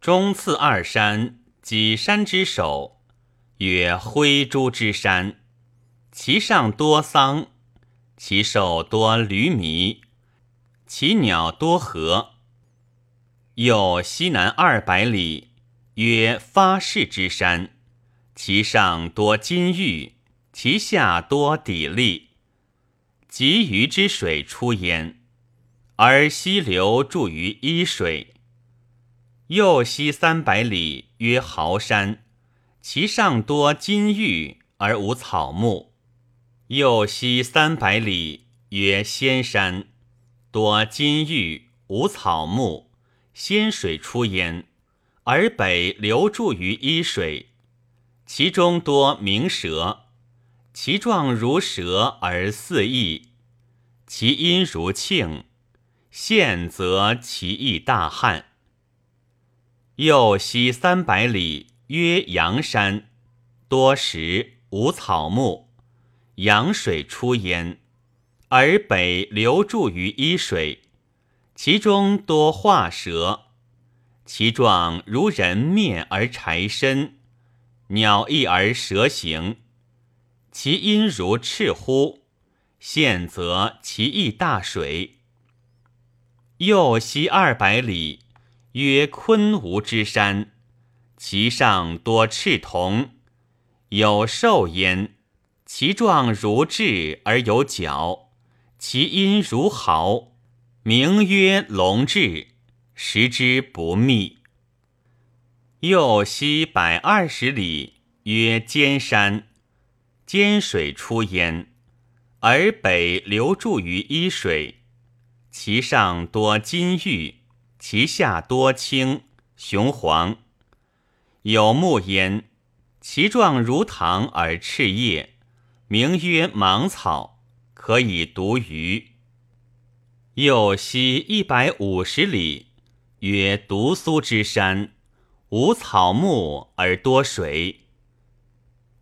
中次二山，几山之首，曰灰珠之山。其上多桑，其兽多驴麋，其鸟多禾。又西南二百里，曰发誓之山。其上多金玉，其下多砥砺。及鱼之水出焉，而溪流注于伊水。右西三百里，曰豪山，其上多金玉而无草木；右西三百里，曰仙山，多金玉无草木，仙水出焉，而北流注于伊水，其中多鸣蛇，其状如蛇而似翼，其音如磬，现则其翼大汉。右西三百里，曰阳山，多石无草木，阳水出焉，而北流注于伊水，其中多化蛇，其状如人面而柴身，鸟翼而蛇形，其音如赤呼，现则其意大水。右西二百里。曰昆吾之山，其上多赤铜，有兽焉，其状如雉而有角，其音如号，名曰龙雉，食之不密。右西百二十里，曰尖山，尖水出焉，而北流注于伊水，其上多金玉。其下多青雄黄，有木焉，其状如糖而赤叶，名曰芒草，可以毒鱼。右西一百五十里，曰独苏之山，无草木而多水。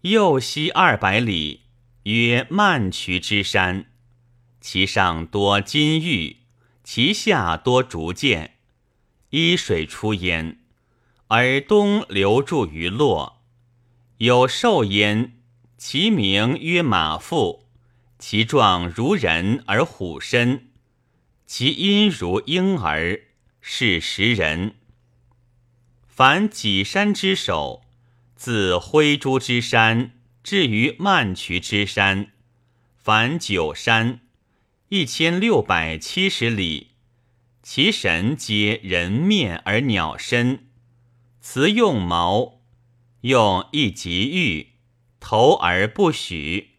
右西二百里，曰曼渠之山，其上多金玉，其下多竹箭。依水出焉，而东流注于洛。有兽焉，其名曰马腹，其状如人而虎身，其音如婴儿，是食人。凡几山之首，自灰珠之山至于曼渠之山，凡九山，一千六百七十里。其神皆人面而鸟身，辞用毛，用一极玉，投而不许。